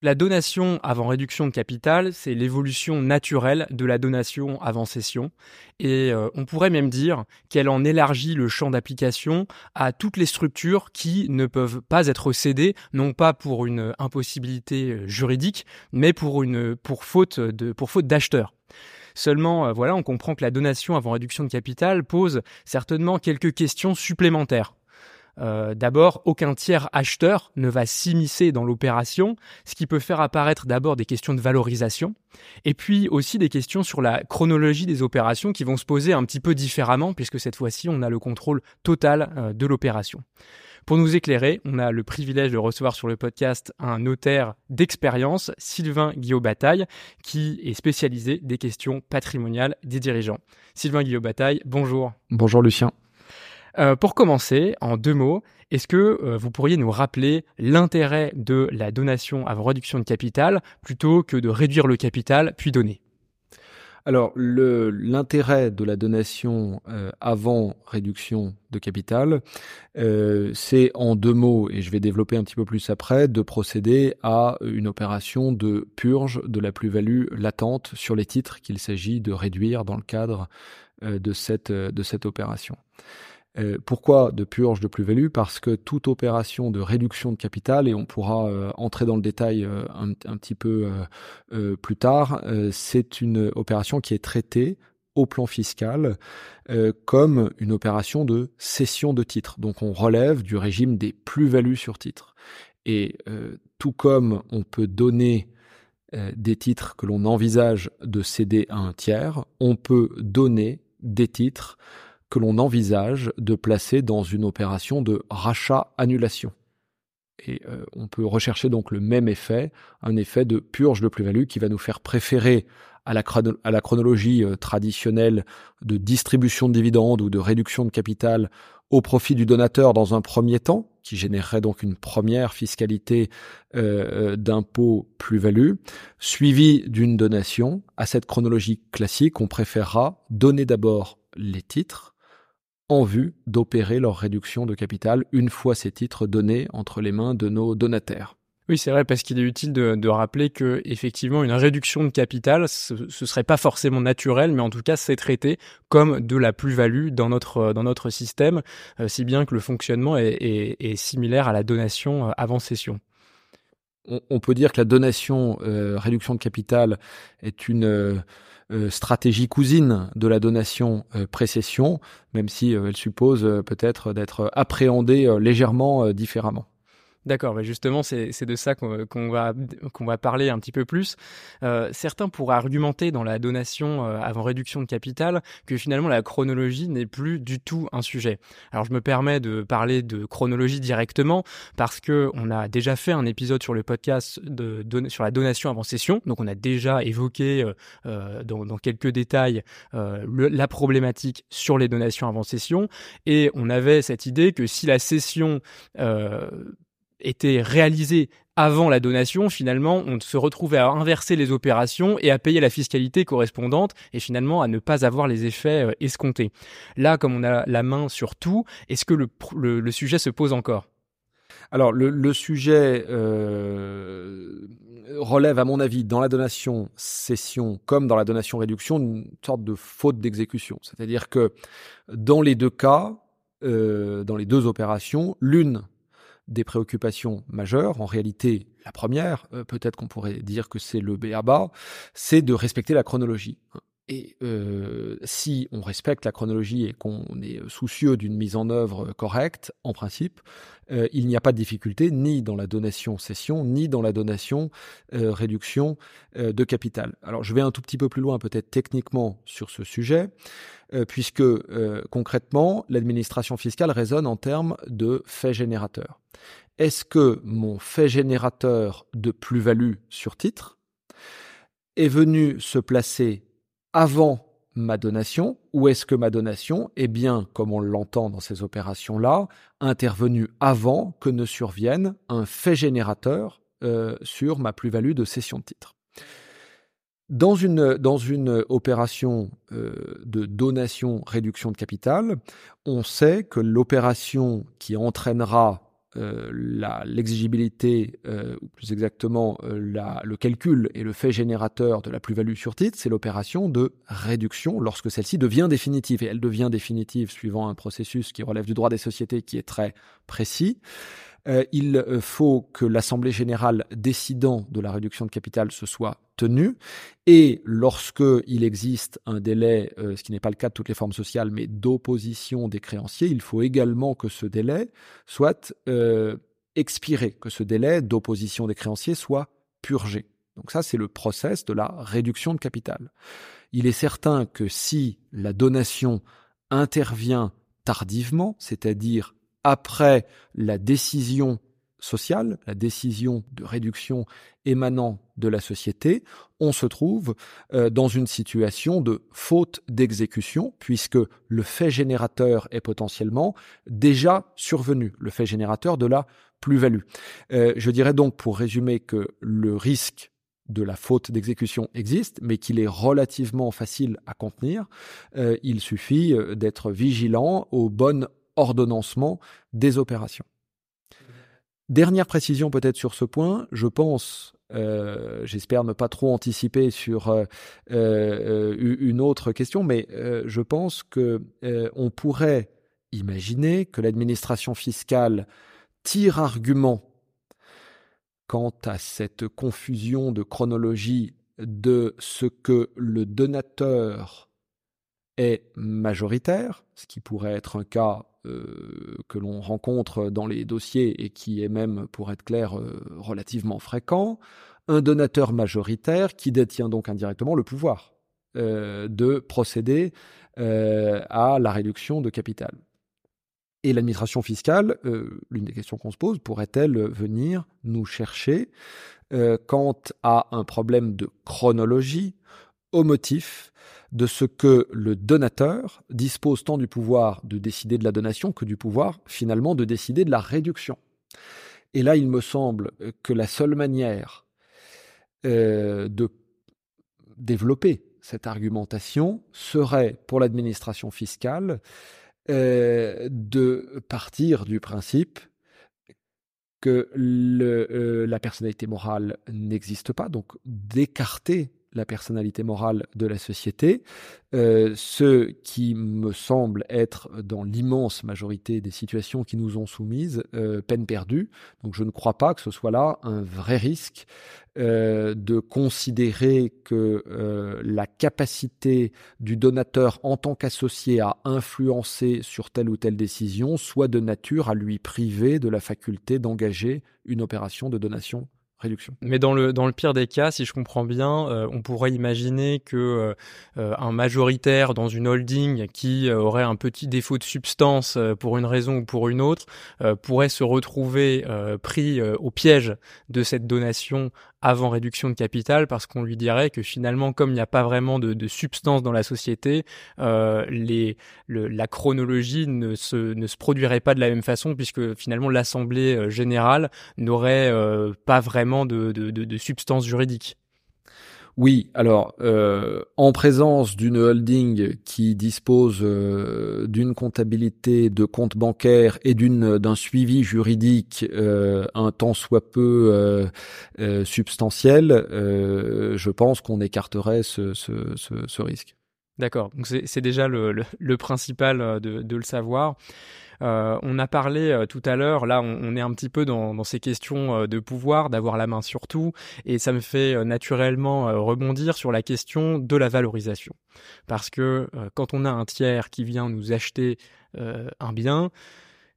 La donation avant réduction de capital, c'est l'évolution naturelle de la donation avant cession. Et euh, on pourrait même dire qu'elle en élargit le champ d'application à toutes les structures qui ne peuvent pas être cédées, non pas pour une impossibilité juridique, mais pour une pour faute de pour faute d'acheteur. Seulement, euh, voilà, on comprend que la donation avant réduction de capital pose certainement quelques questions supplémentaires. Euh, d'abord, aucun tiers acheteur ne va s'immiscer dans l'opération, ce qui peut faire apparaître d'abord des questions de valorisation, et puis aussi des questions sur la chronologie des opérations qui vont se poser un petit peu différemment, puisque cette fois-ci, on a le contrôle total euh, de l'opération. Pour nous éclairer, on a le privilège de recevoir sur le podcast un notaire d'expérience, Sylvain Guillaume-Bataille, qui est spécialisé des questions patrimoniales des dirigeants. Sylvain Guillaume-Bataille, bonjour. Bonjour Lucien. Euh, pour commencer, en deux mots, est-ce que euh, vous pourriez nous rappeler l'intérêt de la donation avant réduction de capital plutôt que de réduire le capital puis donner? Alors, l'intérêt de la donation euh, avant réduction de capital, c'est en deux mots, et je vais développer un petit peu plus après, de procéder à une opération de purge de la plus-value latente sur les titres qu'il s'agit de réduire dans le cadre de, cette, de cette opération. Euh, pourquoi de purge de plus-value? Parce que toute opération de réduction de capital, et on pourra euh, entrer dans le détail euh, un, petit peu plus tard, c'est une opération qui est traitée au plan fiscal comme une opération de cession de titres. Donc on relève du régime des plus-values sur titres. Et tout comme on peut donner des titres que l'on envisage de céder à un tiers, on peut donner des titres que l'on envisage de placer dans une opération de rachat-annulation. Et euh, on peut rechercher donc le même effet, un effet de purge de plus-value qui va nous faire préférer à la, chronologie euh, traditionnelle de distribution de dividendes ou de réduction de capital au profit du donateur dans un premier temps, qui générerait donc une première fiscalité euh, d'impôt plus-value, suivie d'une donation. À cette chronologie classique, on préférera donner d'abord les titres, en vue d'opérer leur réduction de capital une fois ces titres donnés entre les mains de nos donataires. Oui, c'est vrai, parce qu'il est utile de, rappeler que effectivement une réduction de capital, ce, ne serait pas forcément naturel, mais en tout cas c'est traité comme de la plus-value dans notre dans notre système, euh, si bien que le fonctionnement est, similaire à la donation euh, avant cession. On, peut dire que la donation euh, réduction de capital est une euh, stratégie cousine de la donation euh, précession, même si euh, elle suppose peut-être d'être appréhendée légèrement différemment. D'accord, bah, justement, c'est de ça qu'on va, qu'on va parler un petit peu plus. Euh, certains pourraient argumenter dans la donation euh, avant réduction de capital que finalement la chronologie n'est plus du tout un sujet. Alors je me permets de parler de chronologie directement parce que on a déjà fait un épisode sur le podcast sur la donation avant session, donc on a déjà évoqué euh, dans, dans, quelques détails la problématique sur les donations avant session et on avait cette idée que si la session était réalisé avant la donation, finalement, on se retrouvait à inverser les opérations et à payer la fiscalité correspondante et finalement à ne pas avoir les effets euh, escomptés. Là, comme on a la main sur tout, est-ce que le, sujet se pose encore? Alors le, le sujet euh, relève, à mon avis, dans la donation cession comme dans la donation réduction, une sorte de faute d'exécution. C'est-à-dire que dans les deux cas, euh, dans les deux opérations, l'une des préoccupations majeures. En réalité, la première, euh, peut-être qu'on pourrait dire que c'est le BABA, c'est de respecter la chronologie. Et euh, si on respecte la chronologie et qu'on est soucieux d'une mise en œuvre correcte, en principe, euh, il n'y a pas de difficulté ni dans la donation-cession, ni dans la donation-réduction de capital. Alors je vais un tout petit peu plus loin peut-être techniquement sur ce sujet, puisque concrètement, l'administration fiscale raisonne en termes de faits générateurs est-ce que mon fait générateur de plus-value sur titre est venu se placer avant ma donation ou est-ce que ma donation est bien, comme on l'entend dans ces opérations-là, intervenue avant que ne survienne un fait générateur euh, sur ma plus-value de cession de titre. Dans une, dans une opération euh, de donation-réduction de capital, on sait que l'opération qui entraînera l'exigibilité, ou plus exactement le calcul et le fait générateur de la plus-value sur titre, c'est l'opération de réduction lorsque celle-ci devient définitive. Et elle devient définitive suivant un processus qui relève du droit des sociétés qui est très précis. Euh, il euh, faut que l'Assemblée générale décidant de la réduction de capital se soit tenue. Et lorsque il existe un délai, euh, ce qui n'est pas le cas de toutes les formes sociales, mais d'opposition des créanciers, il faut également que ce délai soit expiré, que ce délai d'opposition des créanciers soit purgé. Donc ça, c'est le process de la réduction de capital. Il est certain que si la donation intervient tardivement, c'est-à-dire après la décision sociale, la décision de réduction émanant de la société, on se trouve euh, dans une situation de faute d'exécution, puisque le fait générateur est potentiellement déjà survenu, le fait générateur de la plus-value. Euh, je dirais donc, pour résumer, que le risque de la faute d'exécution existe, mais qu'il est relativement facile à contenir. Euh, il suffit d'être vigilant aux bonnes ordonnancement des opérations. Dernière précision peut-être sur ce point, je pense, euh, j'espère ne pas trop anticiper sur euh, euh, une autre question, mais je pense que on pourrait imaginer que l'administration fiscale tire argument quant à cette confusion de chronologie de ce que le donateur est majoritaire, ce qui pourrait être un cas euh, que l'on rencontre dans les dossiers et qui est même, pour être clair, euh, relativement fréquent, un donateur majoritaire qui détient donc indirectement le pouvoir euh, de procéder à la réduction de capital. Et l'administration fiscale, l'une des questions qu'on se pose, pourrait-elle venir nous chercher quant à un problème de chronologie au motif de ce que le donateur dispose tant du pouvoir de décider de la donation que du pouvoir finalement de décider de la réduction. Et là, il me semble que la seule manière euh, de développer cette argumentation serait pour l'administration fiscale euh, de partir du principe que euh, la personnalité morale n'existe pas, donc d'écarter la personnalité morale de la société, euh, ce qui me semble être dans l'immense majorité des situations qui nous ont soumises euh, peine perdue. Donc je ne crois pas que ce soit là un vrai risque euh, de considérer que la capacité du donateur en tant qu'associé à influencer sur telle ou telle décision soit de nature à lui priver de la faculté d'engager une opération de donation Mais dans le, dans le pire des cas, si je comprends bien, euh, on pourrait imaginer que euh, euh, un majoritaire dans une holding qui aurait un petit défaut de substance pour une raison ou pour une autre pourrait se retrouver pris au piège de cette donation avant réduction de capital parce qu'on lui dirait que finalement, comme il n'y a pas vraiment de, substance dans la société, euh, la chronologie ne se, ne produirait pas de la même façon puisque finalement l'Assemblée euh, générale n'aurait euh, pas vraiment de substance juridique. Oui, alors euh, en présence d'une holding qui dispose euh, d'une comptabilité de comptes bancaires et d'une d'un suivi juridique euh, un tant soit peu substantiel, je pense qu'on écarterait ce, risque. D'accord, donc c'est déjà le, principal de, de, le savoir. Euh, on a parlé euh, tout à l'heure, là on, est un petit peu dans, ces questions euh, de pouvoir, d'avoir la main sur tout, et ça me fait naturellement rebondir sur la question de la valorisation. Parce que quand on a un tiers qui vient nous acheter un bien,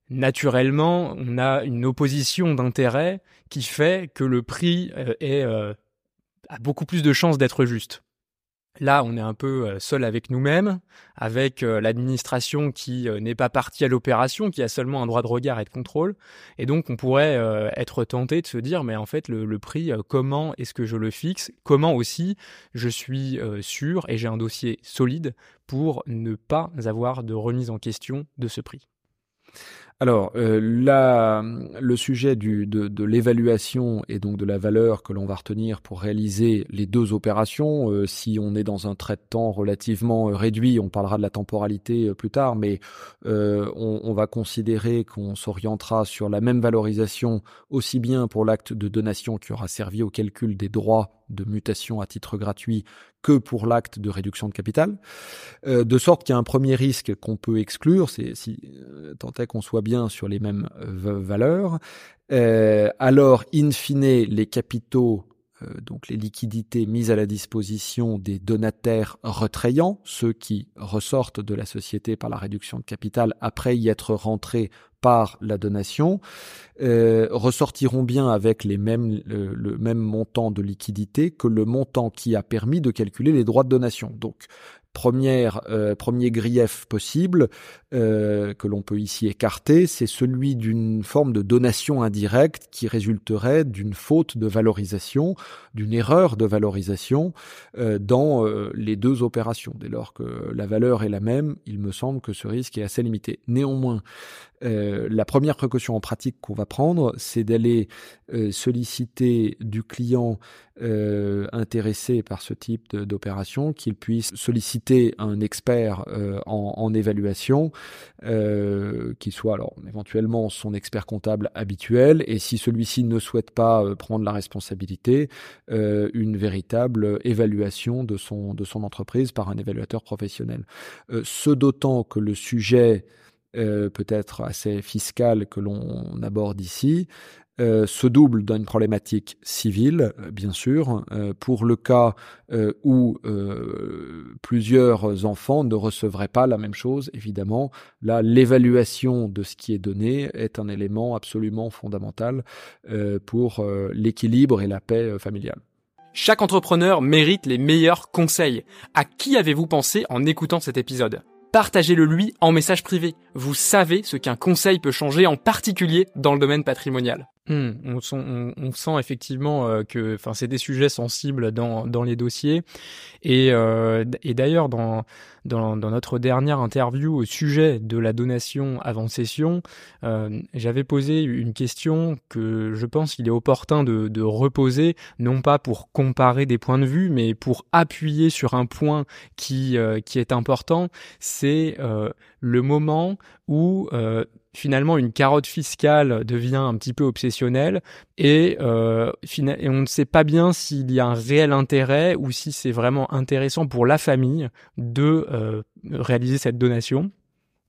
naturellement, on a une opposition d'intérêt qui fait que le prix a beaucoup plus de chances d'être juste. Là, on est un peu euh, seul avec nous-mêmes, avec euh, l'administration qui euh, n'est pas partie à l'opération, qui a seulement un droit de regard et de contrôle. Et donc, on pourrait être tenté de se dire, mais en fait, le, prix, comment est-ce que je le fixe? Comment aussi je suis sûr et j'ai un dossier solide pour ne pas avoir de remise en question de ce prix? Alors, euh, le sujet du, de, de l'évaluation et donc de la valeur que l'on va retenir pour réaliser les deux opérations, euh, si on est dans un trait de temps relativement euh, réduit, on parlera de la temporalité euh, plus tard, mais on, va considérer qu'on s'orientera sur la même valorisation aussi bien pour l'acte de donation qui aura servi au calcul des droits de mutation à titre gratuit que pour l'acte de réduction de capital, euh, de sorte qu'il y a un premier risque qu'on peut exclure, c'est si euh, tant est qu'on soit bien sur les mêmes euh, valeurs, alors in fine les capitaux donc les liquidités mises à la disposition des donataires retrayants, ceux qui ressortent de la société par la réduction de capital après y être rentrés par la donation, euh, ressortiront bien avec le, même montant de liquidité que le montant qui a permis de calculer les droits de donation. Donc Euh, premier grief possible euh, que l'on peut ici écarter, c'est celui d'une forme de donation indirecte qui résulterait d'une faute de valorisation, d'une erreur de valorisation euh, dans les deux opérations. Dès lors que la valeur est la même, il me semble que ce risque est assez limité. Néanmoins, euh, la première précaution en pratique qu'on va prendre, c'est d'aller euh, solliciter du client euh, intéressé par ce type d'opération qu'il puisse solliciter un expert en, évaluation qui soit alors éventuellement son expert comptable habituel et si celui-ci ne souhaite pas prendre la responsabilité, une véritable évaluation de son entreprise par un évaluateur professionnel. ce d'autant que le sujet euh, peut-être assez fiscal que l'on aborde ici, euh, se double d'une problématique civile, euh, bien sûr, euh, pour le cas euh, où plusieurs enfants ne recevraient pas la même chose, évidemment. Là, l'évaluation de ce qui est donné est un élément absolument fondamental pour l'équilibre et la paix familiale. Chaque entrepreneur mérite les meilleurs conseils. À qui avez-vous pensé en écoutant cet épisode? Partagez-le lui en message privé. Vous savez ce qu'un conseil peut changer, en particulier dans le domaine patrimonial. Hmm, on, sent, on, sent, effectivement euh, que, c'est des sujets sensibles dans, dans les dossiers. Et, euh, et d'ailleurs, dans, dans, dans, notre dernière interview au sujet de la donation avant session, euh, j'avais posé une question que je pense qu'il est opportun de, de, reposer, non pas pour comparer des points de vue, mais pour appuyer sur un point qui, euh, qui est important. C'est euh, le moment où finalement une carotte fiscale devient un petit peu obsessionnelle et, euh, et on ne sait pas bien s'il y a un réel intérêt ou si c'est vraiment intéressant pour la famille de euh, réaliser cette donation.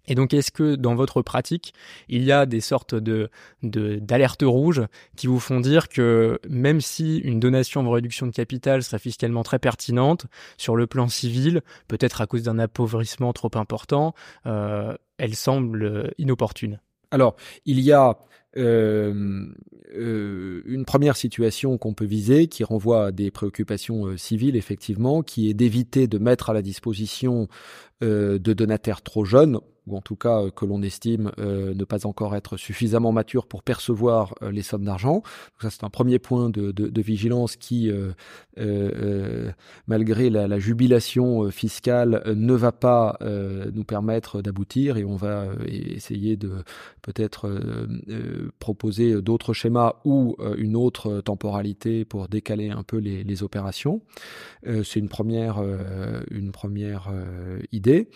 Et donc, est-ce que dans votre pratique, il y a des sortes de d'alertes rouges qui vous font dire que même si une donation en réduction de capital serait fiscalement très pertinente sur le plan civil, peut-être à cause d'un appauvrissement trop important, euh, elle semble inopportune? Alors, il y a euh, euh, une première situation qu'on peut viser, qui renvoie à des préoccupations civiles, effectivement, qui est d'éviter de mettre à la disposition de donataires trop jeunes, ou en tout cas que l'on estime ne pas encore être suffisamment mature pour percevoir les sommes d'argent. Ça, c'est un premier point de, vigilance qui, malgré la, jubilation fiscale, ne va pas nous permettre d'aboutir et on va essayer de peut-être proposer d'autres schémas ou une autre temporalité pour décaler un peu les, opérations. c'est une première, première idée.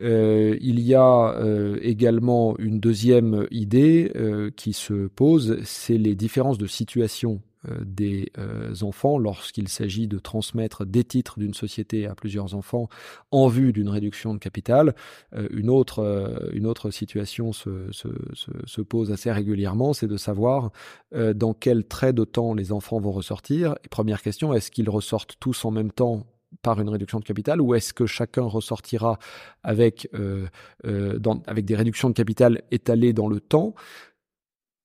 il y a euh, également une deuxième idée euh, qui se pose, c'est les différences de situation euh, des euh, enfants lorsqu'il s'agit de transmettre des titres d'une société à plusieurs enfants en vue d'une réduction de capital. Euh, une, autre, situation se, se, se, se pose assez régulièrement, c'est de savoir dans quel trait de temps les enfants vont ressortir. Première question, est-ce qu'ils ressortent tous en même temps par une réduction de capital ou est-ce que chacun ressortira avec, euh, euh, des réductions de capital étalées dans le temps? euh,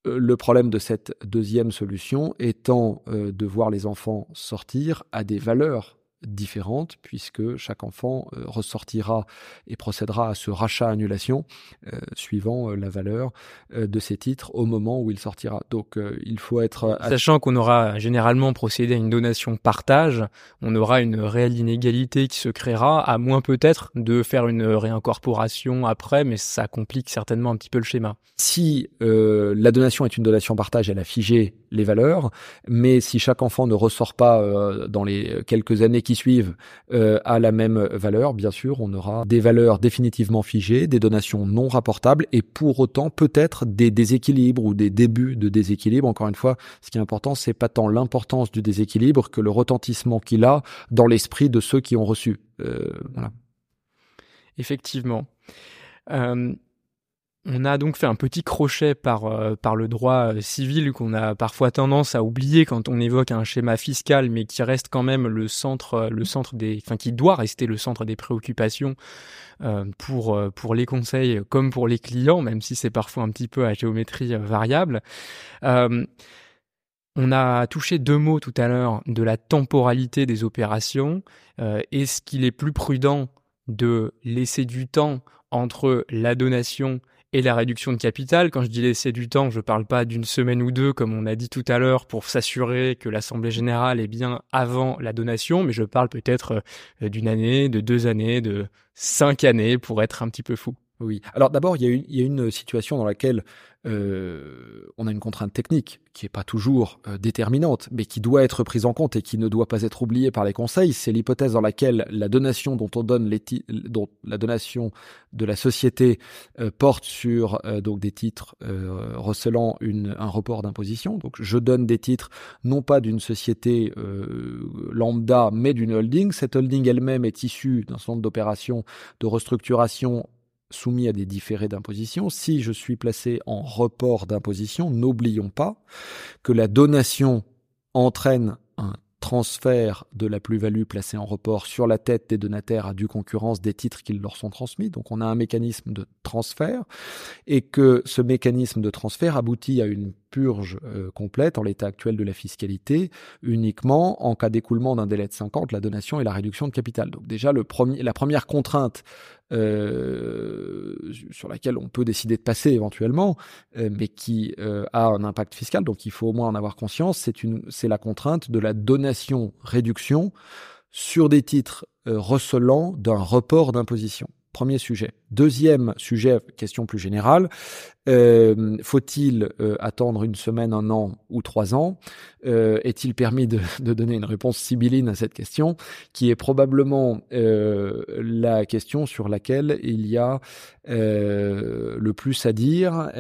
le problème de cette deuxième solution étant euh, de voir les enfants sortir à des valeurs différentes puisque chaque enfant euh, ressortira et procédera à ce rachat-annulation euh, suivant euh, la valeur de ses titres au moment où il sortira. Donc il faut être... Sachant qu'on aura généralement procédé à une donation partage, on aura une réelle inégalité qui se créera, à moins peut-être de faire une réincorporation après, mais ça complique certainement un petit peu le schéma. Si la donation est une donation partage, elle a figé les valeurs, mais si chaque enfant ne ressort pas dans les quelques années qui suivent euh, à la même valeur, bien sûr, on aura des valeurs définitivement figées, des donations non rapportables et pour autant peut-être des déséquilibres ou des débuts de déséquilibre. Encore une fois, ce qui est important, c'est pas tant l'importance du déséquilibre que le retentissement qu'il a dans l'esprit de ceux qui ont reçu. Euh, voilà. Effectivement. Euh, on a donc fait un petit crochet par, euh, le droit euh, civil qu'on a parfois tendance à oublier quand on évoque un schéma fiscal, mais qui reste quand même le centre, euh, des, qui doit rester le centre des préoccupations pour les conseils comme pour les clients, même si c'est parfois un petit peu à géométrie variable. on a touché deux mots tout à l'heure de la temporalité des opérations. Est-ce qu'il est plus prudent de laisser du temps entre la donation la réduction de capital. Quand je dis laisser du temps, je ne parle pas d'une semaine ou deux, comme on a dit tout à l'heure, pour s'assurer que l'Assemblée générale est bien avant la donation, mais je parle peut-être euh, d'une année, de deux années, de cinq années, pour être un petit peu fou. Oui. Alors d'abord, il y, a une situation dans laquelle euh, on a une contrainte technique qui n'est pas toujours euh, déterminante, mais qui doit être prise en compte et qui ne doit pas être oubliée par les conseils. C'est l'hypothèse dans laquelle la donation dont on donne les dont la donation de la société euh, porte sur donc des titres recelant une, un report d'imposition. Donc je donne des titres non pas d'une société lambda, mais d'une holding. Cette holding elle-même est issue d'un centre d'opération de restructuration soumis à des différés d'imposition. Si je suis placé en report d'imposition, n'oublions pas que la donation entraîne un transfert de la plus-value placée en report sur la tête des donataires à due concurrence des titres qui leur sont transmis. Donc on a un mécanisme de transfert et que ce mécanisme de transfert aboutit à une purge euh, complète en l'état actuel de la fiscalité uniquement en cas d'écoulement d'un délai de 50, la donation et la réduction de capital. Donc déjà la première contrainte euh, sur laquelle on peut décider de passer éventuellement, euh, mais qui a un impact fiscal, donc il faut au moins en avoir conscience, c'est c'est la contrainte de la donation-réduction sur des titres recelant d'un report d'imposition. Premier sujet. Deuxième sujet, question plus générale, euh, faut-il euh, attendre une semaine, un an ou trois ans? Euh, Est-il permis de, donner une réponse sibylline à cette question, qui est probablement la question sur laquelle il y a le plus à dire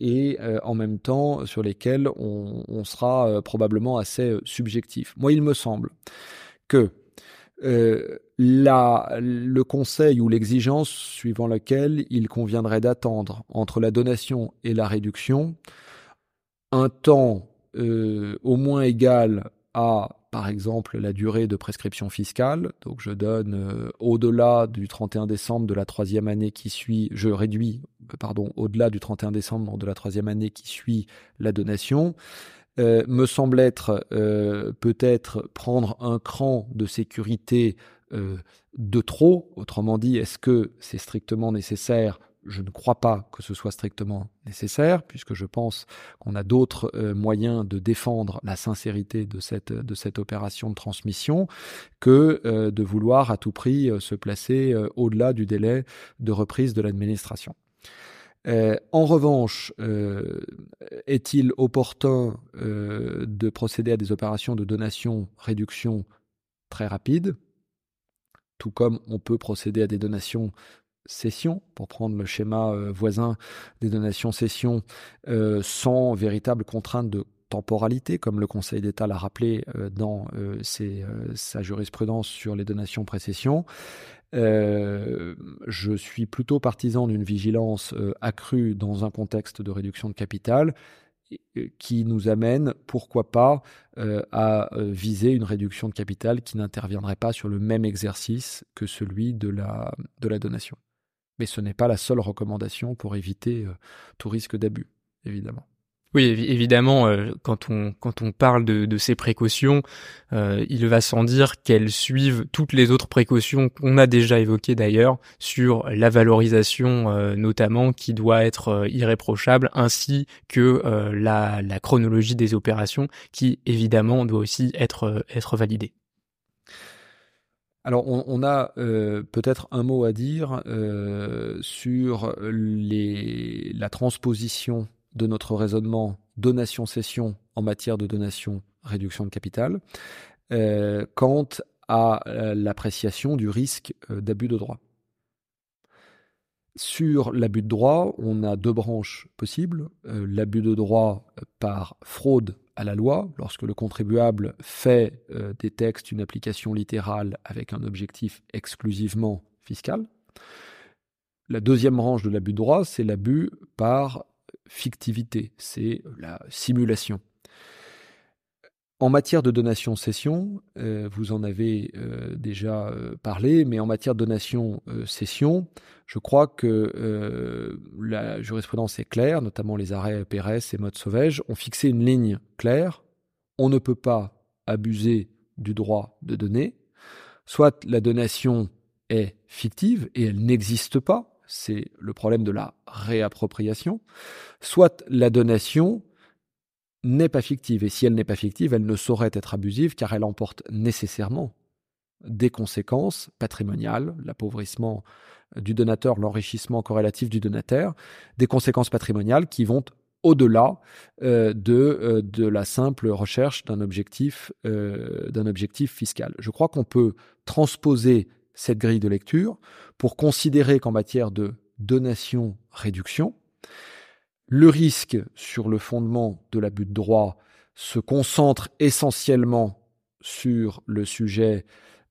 et en même temps sur lesquels on, sera probablement assez subjectif. Moi, il me semble que le conseil ou l'exigence suivant laquelle il conviendrait d'attendre entre la donation et la réduction un temps euh, au moins égal à, par exemple, la durée de prescription fiscale. Donc je donne euh, au-delà du 31 décembre de la troisième année qui suit, je réduis, pardon, au-delà du 31 décembre de la troisième année qui suit la donation. Euh, me semble être euh, peut-être prendre un cran de sécurité euh, de trop. Autrement dit, est-ce que c'est strictement nécessaire? Je ne crois pas que ce soit strictement nécessaire, puisque je pense qu'on a d'autres moyens de défendre la sincérité de cette, opération de transmission que de vouloir à tout prix se placer au-delà du délai de reprise de l'administration. Euh, en revanche, euh, est-il opportun euh, de procéder à des opérations de donation-réduction très rapides, tout comme on peut procéder à des donations cession, pour prendre le schéma voisin des donations cession, sans véritable contrainte de temporalité, comme le Conseil d'État l'a rappelé dans sa jurisprudence sur les donations précession. Euh, je suis plutôt partisan d'une vigilance euh, accrue dans un contexte de réduction de capital qui nous amène, pourquoi pas, euh, à viser une réduction de capital qui n'interviendrait pas sur le même exercice que celui de la, de la donation. Mais ce n'est pas la seule recommandation pour éviter tout risque d'abus, évidemment. Oui, évidemment, euh, quand on quand on parle de, ces précautions, euh, il va sans dire qu'elles suivent toutes les autres précautions qu'on a déjà évoquées d'ailleurs sur la valorisation euh, notamment qui doit être irréprochable, ainsi que la, la chronologie des opérations qui évidemment doit aussi être être validée. Alors, on, a peut-être un mot à dire sur les, la transposition de notre raisonnement donation-cession en matière de donation-réduction de capital euh, quant à euh, l'appréciation du risque euh, d'abus de droit. Sur l'abus de droit, on a deux branches possibles. l'abus de droit par fraude à la loi, lorsque le contribuable fait des textes une application littérale avec un objectif exclusivement fiscal. La deuxième branche de l'abus de droit, c'est l'abus par fictivité, c'est la simulation. En matière de donation-cession, euh, vous en avez euh, déjà euh, parlé, mais en matière de donation-cession, je crois que la jurisprudence est claire, notamment les arrêts Pérez et Mode Sauvage ont fixé une ligne claire. On ne peut pas abuser du droit de donner. Soit la donation est fictive et elle n'existe pas, c'est le problème de la réappropriation, soit la donation n'est pas fictive, et si elle n'est pas fictive, elle ne saurait être abusive car elle emporte nécessairement des conséquences patrimoniales, l'appauvrissement du donateur, l'enrichissement corrélatif du donateur, des conséquences patrimoniales qui vont au-delà euh, de, euh, de la simple recherche euh, d'un objectif fiscal. Je crois qu'on peut transposer cette grille de lecture pour considérer qu'en matière de donation-réduction, le risque sur le fondement de l'abus de droit se concentre essentiellement sur le sujet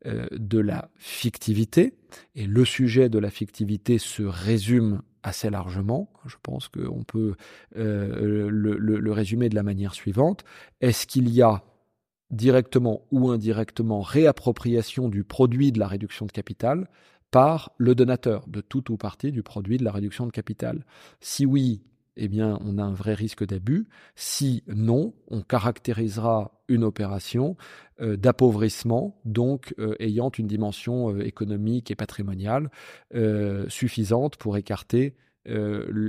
euh, de la fictivité, et le sujet de la fictivité se résume assez largement. Je pense qu'on peut euh, le, le résumer de la manière suivante. Est-ce qu'il y a directement ou indirectement réappropriation du produit de la réduction de capital par le donateur de tout ou partie du produit de la réduction de capital. Si oui, eh bien, on a un vrai risque d'abus. Si non, on caractérisera une opération euh, d'appauvrissement, donc euh, ayant une dimension euh, économique et patrimoniale suffisante pour écarter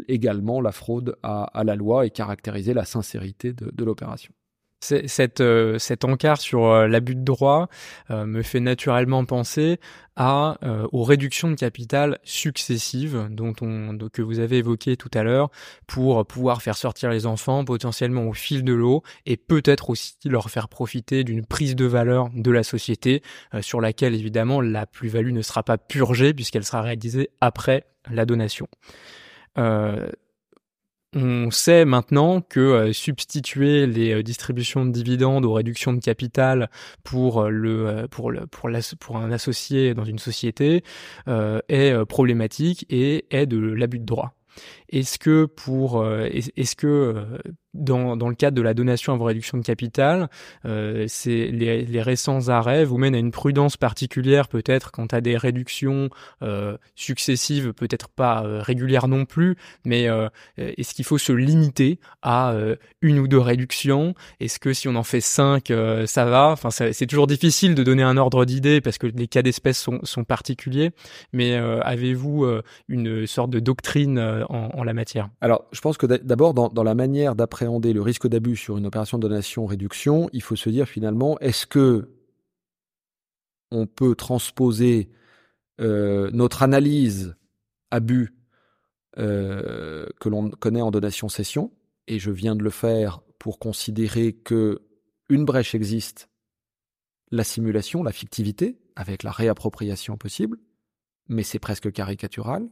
également la fraude à, la loi et caractériser la sincérité de l'opération. Cette, euh, cet encart sur euh, l'abus de droit euh, me fait naturellement penser à aux réductions de capital successives dont on que vous avez évoqué tout à l'heure pour pouvoir faire sortir les enfants potentiellement au fil de l'eau et peut-être aussi leur faire profiter d'une prise de valeur de la société sur laquelle évidemment la plus-value ne sera pas purgée puisqu'elle sera réalisée après la donation. On sait maintenant que euh, substituer les euh, distributions de dividendes aux réductions de capital pour euh, le pour le pour, pour un associé dans une société est problématique et est de l'abus de droit. Est-ce que pour est-ce que dans, le cadre de la donation avant réduction de capital, euh, les, récents arrêts vous mènent à une prudence particulière peut-être quant à des réductions euh, successives, peut-être pas euh, régulières non plus, mais est-ce qu'il faut se limiter à une ou deux réductions? Est-ce que si on en fait cinq, ça va? Enfin, c'est toujours difficile de donner un ordre d'idée parce que les cas d'espèce sont, particuliers, mais avez-vous une sorte de doctrine en, la matière? Alors, je pense que d'abord dans la manière d'après le risque d'abus sur une opération de donation-réduction, il faut se dire finalement, est-ce que on peut transposer euh, notre analyse abus euh, que l'on connaît en donation-cession, et je viens de le faire pour considérer que une brèche existe, la simulation, la fictivité, avec la réappropriation possible, mais c'est presque caricatural.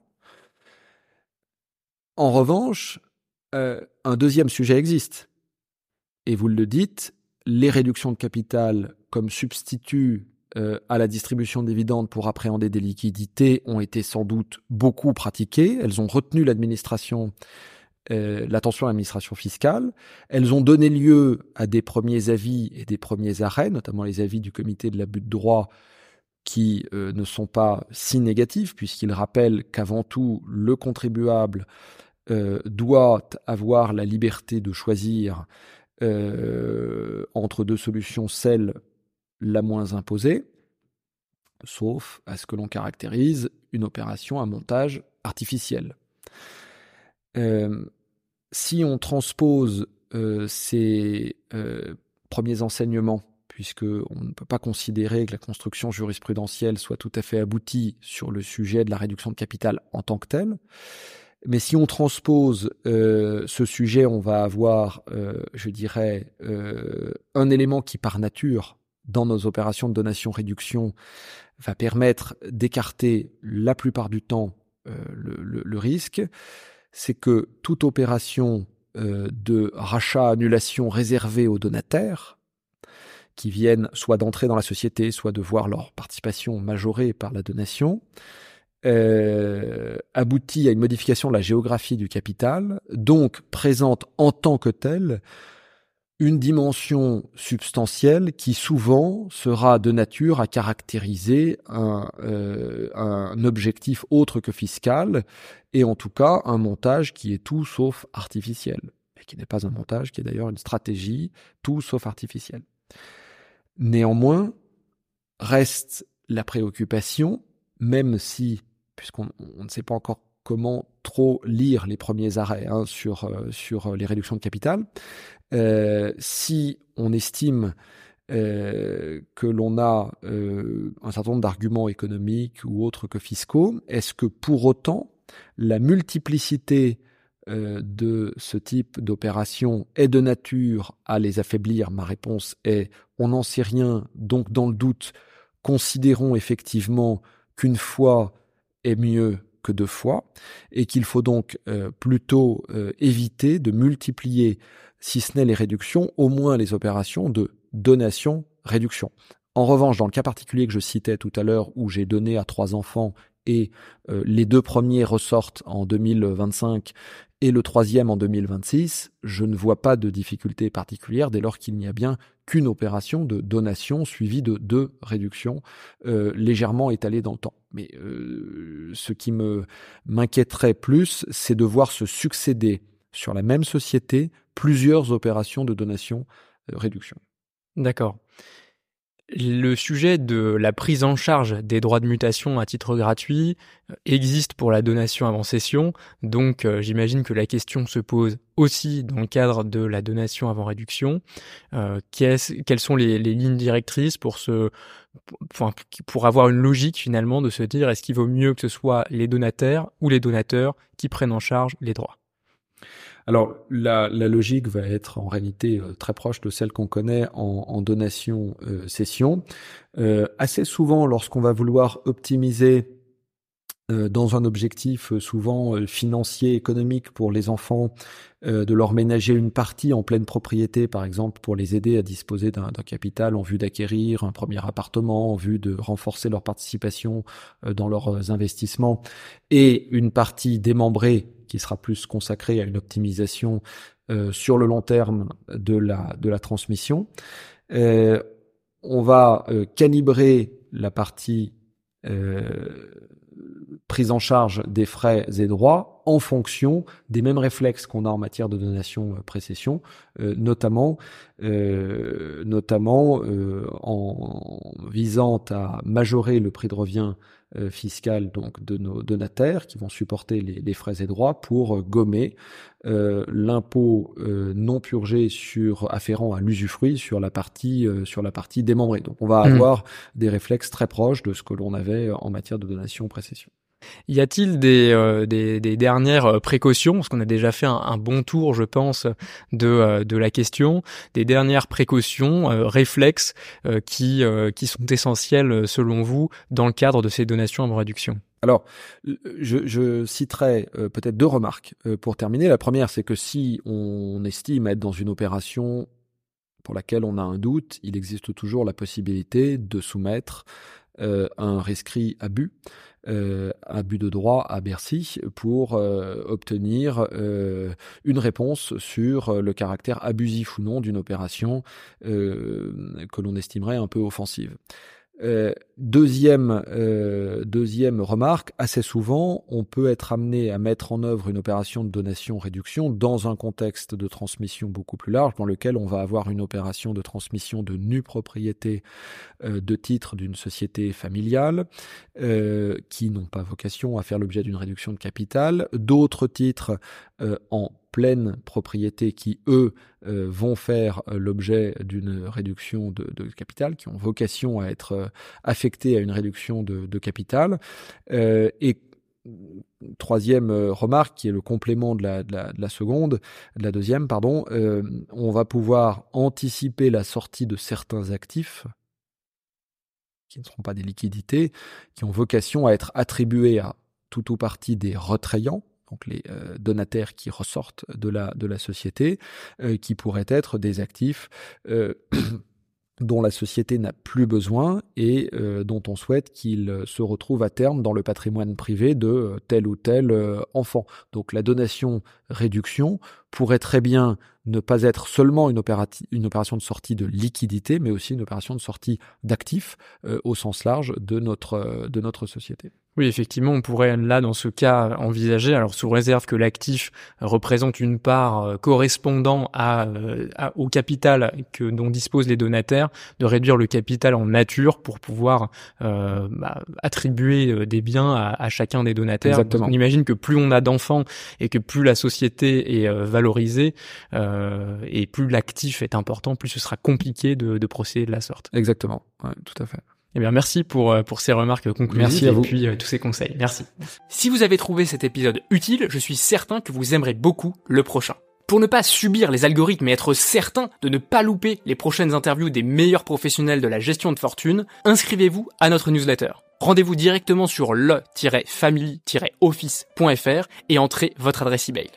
En revanche, euh, un deuxième sujet existe. Et vous le dites, les réductions de capital comme substitut euh, à la distribution de dividendes pour appréhender des liquidités ont été sans doute beaucoup pratiquées. Elles ont retenu l'administration, euh, l'attention à l'administration fiscale. Elles ont donné lieu à des premiers avis et des premiers arrêts, notamment les avis du comité de l'abus de droit qui ne sont pas si négatifs puisqu'ils rappellent qu'avant tout le contribuable doit avoir la liberté de choisir entre deux solutions, celle la moins imposée, sauf à ce que l'on caractérise une opération à montage artificiel. si on transpose ces premiers enseignements puisque on ne peut pas considérer que la construction jurisprudentielle soit tout à fait aboutie sur le sujet de la réduction de capital en tant que telle. Mais si on transpose euh, ce sujet, on va avoir, euh, je dirais, euh, un élément qui par nature, dans nos opérations de donation-réduction, va permettre d'écarter la plupart du temps le, le, risque, c'est que toute opération de rachat-annulation réservée aux donataires, qui viennent soit d'entrer dans la société, soit de voir leur participation majorée par la donation, euh, aboutit à une modification de la géographie du capital, donc présente en tant que telle une dimension substantielle qui souvent sera de nature à caractériser un, euh, un objectif autre que fiscal, et en tout cas un montage qui est tout sauf artificiel, et qui n'est pas un montage, qui est d'ailleurs une stratégie tout sauf artificielle. Néanmoins, reste la préoccupation, même si, puisqu'on ne sait pas encore comment trop lire les premiers arrêts hein, sur, euh, sur les réductions de capital, euh, si on estime euh, que l'on a un certain nombre d'arguments économiques ou autres que fiscaux, est-ce que pour autant la multiplicité euh, de ce type d'opération est de nature à les affaiblir? Ma réponse est on n'en sait rien, donc dans le doute, considérons effectivement qu'une fois est mieux que deux fois, et qu'il faut donc euh, plutôt euh, éviter de multiplier, si ce n'est les réductions, au moins les opérations de donation-réduction. En revanche, dans le cas particulier que je citais tout à l'heure, où j'ai donné à trois enfants et les deux premiers ressortent en 2025 et le troisième en 2026, je ne vois pas de difficulté particulière dès lors qu'il n'y a bien qu'une opération de donation suivie de deux réductions euh, légèrement étalées dans le temps. Mais euh, ce qui me m'inquiéterait plus, c'est de voir se succéder sur la même société plusieurs opérations de donation-réduction. Euh, D'accord. Le sujet de la prise en charge des droits de mutation à titre gratuit euh, existe pour la donation avant cession, donc euh, j'imagine que la question se pose aussi dans le cadre de la donation avant réduction. Euh, quelles sont les, lignes directrices pour ce, pour avoir une logique finalement de se dire est-ce qu'il vaut mieux que ce soit les donataires ou les donateurs qui prennent en charge les droits? Alors la, logique va être en réalité euh, très proche de celle qu'on connaît en, donation-cession. Euh, euh, assez souvent, lorsqu'on va vouloir optimiser dans un objectif souvent financier, économique pour les enfants, de leur ménager une partie en pleine propriété, par exemple, pour les aider à disposer d'un capital en vue d'acquérir un premier appartement, en vue de renforcer leur participation dans leurs investissements, et une partie démembrée qui sera plus consacré à une optimisation euh, sur le long terme de la, de la transmission. Euh, on va euh, calibrer la partie prise en charge des frais et droits en fonction des mêmes réflexes qu'on a en matière de donation précession, notamment notamment en visant à majorer le prix de revient euh, fiscales donc de nos donataires qui vont supporter les, frais et droits pour euh, gommer euh, l'impôt non purgé sur afférent à l'usufruit sur la partie sur la partie démembrée. Donc on va mmh. avoir des réflexes très proches de ce que l'on avait en matière de donation précession. Y a-t-il des, euh, dernières euh, précautions, parce qu'on a déjà fait un, bon tour, je pense, de, euh, de la question, des dernières précautions, réflexes qui, sont essentiels selon vous dans le cadre de ces donations en réduction? Alors, je citerai peut-être deux remarques pour terminer. La première, c'est que si on estime être dans une opération pour laquelle on a un doute, il existe toujours la possibilité de soumettre un rescrit abus euh, abus de droit à Bercy pour euh, obtenir euh, une réponse sur le caractère abusif ou non d'une opération que l'on estimerait un peu offensive. Euh, deuxième, euh, deuxième remarque, assez souvent, on peut être amené à mettre en œuvre une opération de donation-réduction dans un contexte de transmission beaucoup plus large, dans lequel on va avoir une opération de transmission de nue propriété euh, de titres d'une société familiale, qui n'ont pas vocation à faire l'objet d'une réduction de capital, d'autres titres en pleine propriété qui, eux, euh, vont faire euh, l'objet d'une réduction de, capital, qui ont vocation à être euh, affectés à une réduction de, capital. et troisième remarque, qui est le complément de la, de la, seconde, de la deuxième, pardon, on va pouvoir anticiper la sortie de certains actifs qui ne seront pas des liquidités, qui ont vocation à être attribués à tout ou partie des retrayants, donc les euh, donataires qui ressortent de la, société, euh, qui pourraient être des actifs euh, dont la société n'a plus besoin et dont on souhaite qu'ils se retrouvent à terme dans le patrimoine privé de tel ou tel enfant. Donc la donation-réduction pourrait très bien ne pas être seulement une, opération de sortie de liquidité, mais aussi une opération de sortie d'actifs au sens large de notre société. Oui, effectivement, on pourrait là, dans ce cas, envisager, alors sous réserve que l'actif représente une part euh, correspondant euh, à, au capital que dont disposent les donataires, de réduire le capital en nature pour pouvoir euh, bah, attribuer des biens à, chacun des donataires. On imagine que plus on a d'enfants et que plus la société est valorisée et plus l'actif est important, plus ce sera compliqué de, de procéder de la sorte. Exactement, tout à fait. Eh bien, merci pour, euh, pour ces remarques conclusives merci à et vous. puis euh, tous ces conseils. Merci. Si vous avez trouvé cet épisode utile, je suis certain que vous aimerez beaucoup le prochain. Pour ne pas subir les algorithmes et être certain de ne pas louper les prochaines interviews des meilleurs professionnels de la gestion de fortune, inscrivez-vous à notre newsletter. Rendez-vous directement sur le-family-office.fr et entrez votre adresse email.